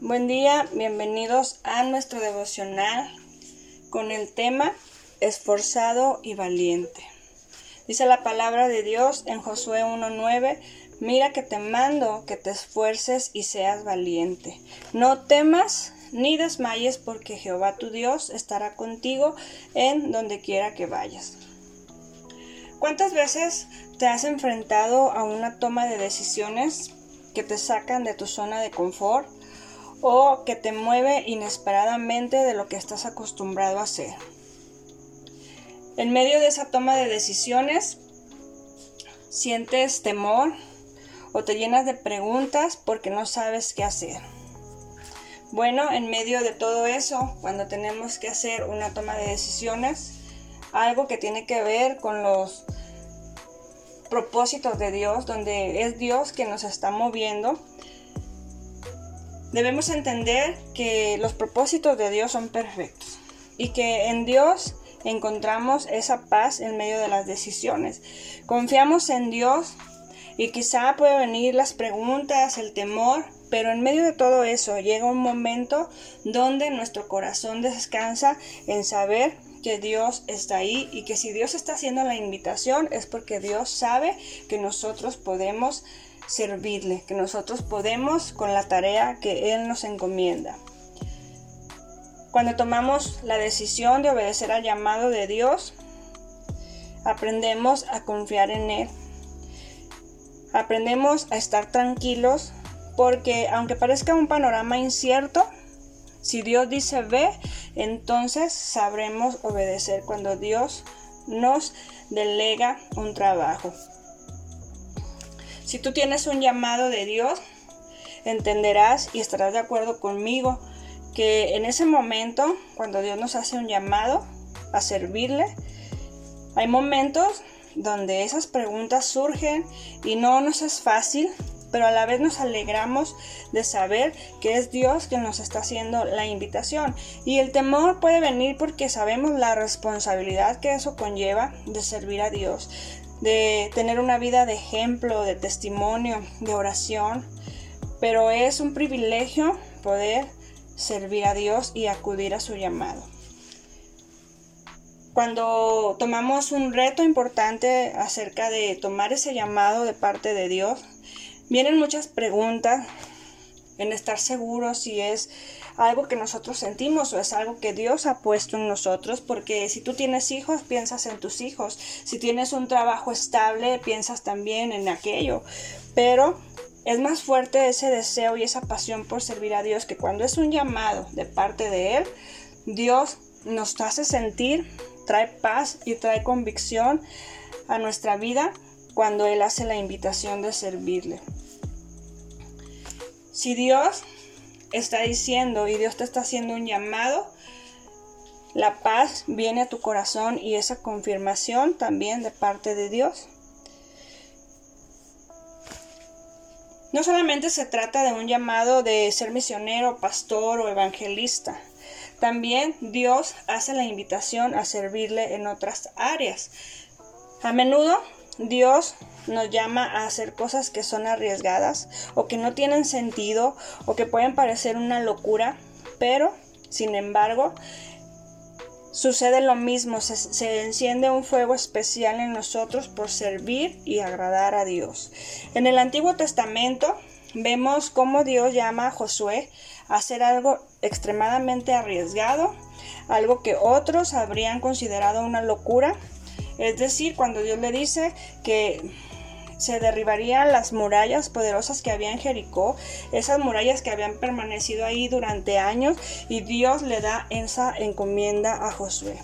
Buen día, bienvenidos a nuestro devocional con el tema esforzado y valiente. Dice la palabra de Dios en Josué 1.9, mira que te mando que te esfuerces y seas valiente. No temas ni desmayes porque Jehová tu Dios estará contigo en donde quiera que vayas. ¿Cuántas veces te has enfrentado a una toma de decisiones que te sacan de tu zona de confort? O que te mueve inesperadamente de lo que estás acostumbrado a hacer. En medio de esa toma de decisiones, sientes temor o te llenas de preguntas porque no sabes qué hacer. Bueno, en medio de todo eso, cuando tenemos que hacer una toma de decisiones, algo que tiene que ver con los propósitos de Dios, donde es Dios que nos está moviendo, Debemos entender que los propósitos de Dios son perfectos y que en Dios encontramos esa paz en medio de las decisiones. Confiamos en Dios y quizá pueden venir las preguntas, el temor, pero en medio de todo eso llega un momento donde nuestro corazón descansa en saber que Dios está ahí y que si Dios está haciendo la invitación es porque Dios sabe que nosotros podemos servirle, que nosotros podemos con la tarea que Él nos encomienda. Cuando tomamos la decisión de obedecer al llamado de Dios, aprendemos a confiar en Él. Aprendemos a estar tranquilos porque aunque parezca un panorama incierto, si Dios dice ve, entonces sabremos obedecer cuando Dios nos delega un trabajo. Si tú tienes un llamado de Dios, entenderás y estarás de acuerdo conmigo que en ese momento, cuando Dios nos hace un llamado a servirle, hay momentos donde esas preguntas surgen y no nos es fácil, pero a la vez nos alegramos de saber que es Dios quien nos está haciendo la invitación. Y el temor puede venir porque sabemos la responsabilidad que eso conlleva de servir a Dios, de tener una vida de ejemplo, de testimonio, de oración, pero es un privilegio poder servir a Dios y acudir a su llamado. Cuando tomamos un reto importante acerca de tomar ese llamado de parte de Dios, vienen muchas preguntas en estar seguros si es algo que nosotros sentimos o es algo que Dios ha puesto en nosotros, porque si tú tienes hijos, piensas en tus hijos, si tienes un trabajo estable, piensas también en aquello, pero es más fuerte ese deseo y esa pasión por servir a Dios que cuando es un llamado de parte de Él, Dios nos hace sentir, trae paz y trae convicción a nuestra vida cuando Él hace la invitación de servirle. Si Dios está diciendo y Dios te está haciendo un llamado, la paz viene a tu corazón y esa confirmación también de parte de Dios. No solamente se trata de un llamado de ser misionero, pastor o evangelista. También Dios hace la invitación a servirle en otras áreas. A menudo Dios nos llama a hacer cosas que son arriesgadas o que no tienen sentido o que pueden parecer una locura, pero sin embargo sucede lo mismo, se, enciende un fuego especial en nosotros por servir y agradar a Dios. En el Antiguo Testamento vemos cómo Dios llama a Josué a hacer algo extremadamente arriesgado, algo que otros habrían considerado una locura, es decir, cuando Dios le dice que se derribarían las murallas poderosas que había en Jericó, esas murallas que habían permanecido ahí durante años, y Dios le da esa encomienda a Josué.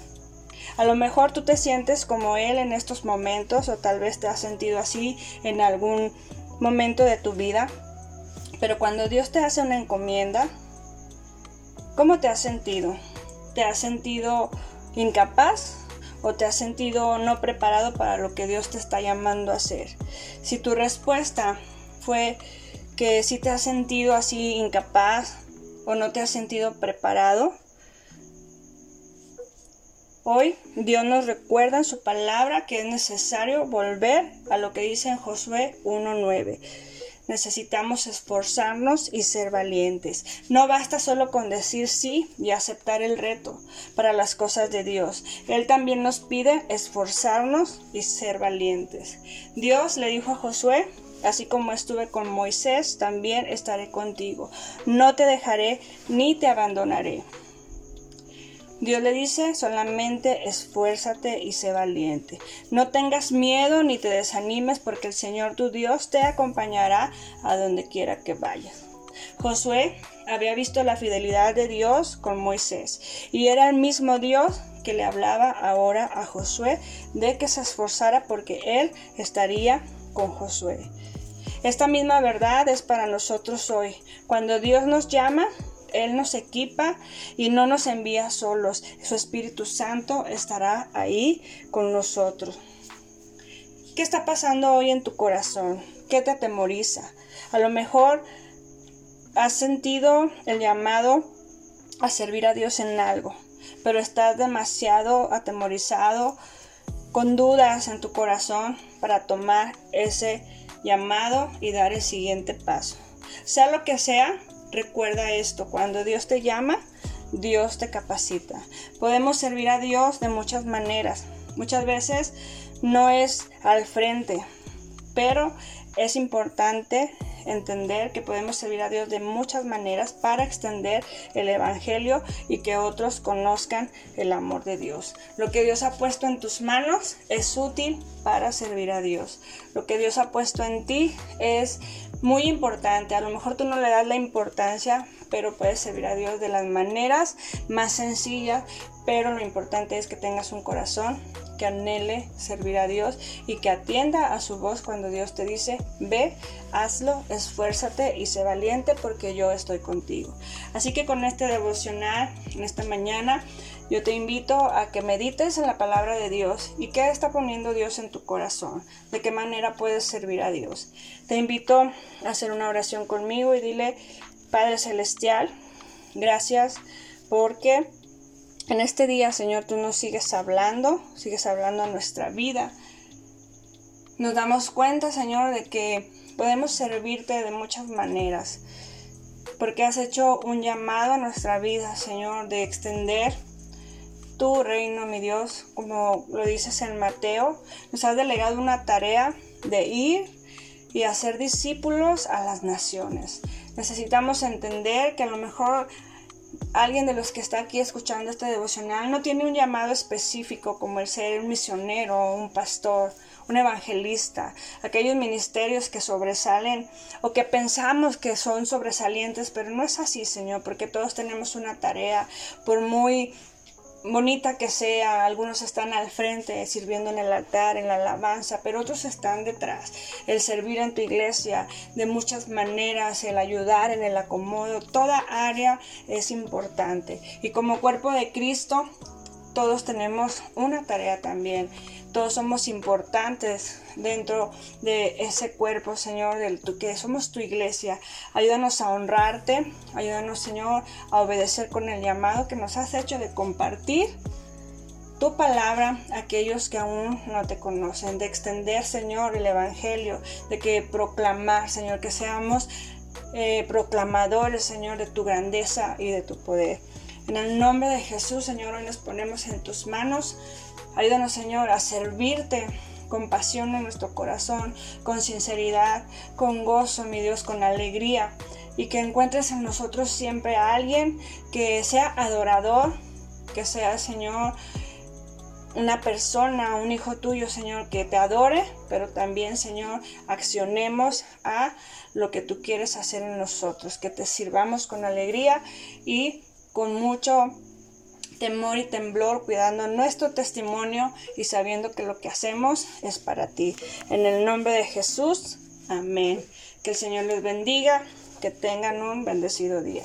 A lo mejor tú te sientes como él en estos momentos, o tal vez te has sentido así en algún momento de tu vida, pero cuando Dios te hace una encomienda, ¿cómo te has sentido? ¿Te has sentido incapaz? O te has sentido no preparado para lo que Dios te está llamando a hacer. Si tu respuesta fue que si te has sentido así incapaz o no te has sentido preparado, hoy Dios nos recuerda en su palabra que es necesario volver a lo que dice en Josué 1.9. necesitamos esforzarnos y ser valientes. No basta solo con decir sí y aceptar el reto para las cosas de Dios. Él también nos pide esforzarnos y ser valientes. Dios le dijo a Josué, así como estuve con Moisés, también estaré contigo. No te dejaré ni te abandonaré. Dios le dice, solamente esfuérzate y sé valiente. No tengas miedo ni te desanimes porque el Señor tu Dios te acompañará a donde quiera que vayas. Josué había visto la fidelidad de Dios con Moisés y era el mismo Dios que le hablaba ahora a Josué de que se esforzara porque él estaría con Josué. Esta misma verdad es para nosotros hoy. Cuando Dios nos llama, él nos equipa y no nos envía solos. Su Espíritu Santo estará ahí con nosotros. ¿Qué está pasando hoy en tu corazón? ¿Qué te atemoriza? A lo mejor has sentido el llamado a servir a Dios en algo, pero estás demasiado atemorizado, con dudas en tu corazón para tomar ese llamado y dar el siguiente paso. Sea lo que sea, Recuerda esto, cuando Dios te llama, Dios te capacita. Podemos servir a Dios de muchas maneras. Muchas veces no es al frente, pero es importante entender que podemos servir a Dios de muchas maneras para extender el Evangelio y que otros conozcan el amor de Dios. Lo que Dios ha puesto en tus manos es útil para servir a Dios. Lo que Dios ha puesto en ti es muy importante. A lo mejor tú no le das la importancia, pero puedes servir a Dios de las maneras más sencillas, pero lo importante es que tengas un corazón que anhele servir a Dios y que atienda a su voz cuando Dios te dice, ve, hazlo, esfuérzate y sé valiente porque yo estoy contigo. Así que con este devocional, en esta mañana, yo te invito a que medites en la palabra de Dios y qué está poniendo Dios en tu corazón, de qué manera puedes servir a Dios. Te invito a hacer una oración conmigo y dile, Padre Celestial, gracias porque en este día, Señor, tú nos sigues hablando, sigues hablando a nuestra vida. Nos damos cuenta, Señor, de que podemos servirte de muchas maneras, porque has hecho un llamado a nuestra vida, Señor, de extender tu reino, mi Dios, como lo dices en Mateo, nos has delegado una tarea de ir y hacer discípulos a las naciones. Necesitamos entender que a lo mejor alguien de los que está aquí escuchando este devocional no tiene un llamado específico como el ser un misionero, un pastor, un evangelista, aquellos ministerios que sobresalen o que pensamos que son sobresalientes, pero no es así, Señor, porque todos tenemos una tarea, por muy bonita que sea, algunos están al frente sirviendo en el altar, en la alabanza, pero otros están detrás. El servir en tu iglesia de muchas maneras, el ayudar en el acomodo, toda área es importante. Y como cuerpo de Cristo, todos tenemos una tarea también. Todos somos importantes dentro de ese cuerpo, Señor, del que somos tu iglesia. Ayúdanos a honrarte, ayúdanos, Señor, a obedecer con el llamado que nos has hecho de compartir tu palabra a aquellos que aún no te conocen, de extender, Señor, el Evangelio, de que proclamar, Señor, que seamos eh, proclamadores, Señor, de tu grandeza y de tu poder. En el nombre de Jesús, Señor, hoy nos ponemos en tus manos. Ayúdanos, Señor, a servirte con pasión en nuestro corazón, con sinceridad, con gozo, mi Dios, con alegría. Y que encuentres en nosotros siempre a alguien que sea adorador, que sea, Señor, una persona, un hijo tuyo, Señor, que te adore, pero también, Señor, accionemos a lo que tú quieres hacer en nosotros, que te sirvamos con alegría y con mucho temor y temblor, cuidando nuestro testimonio y sabiendo que lo que hacemos es para ti. En el nombre de Jesús, amén. Que el Señor les bendiga, que tengan un bendecido día.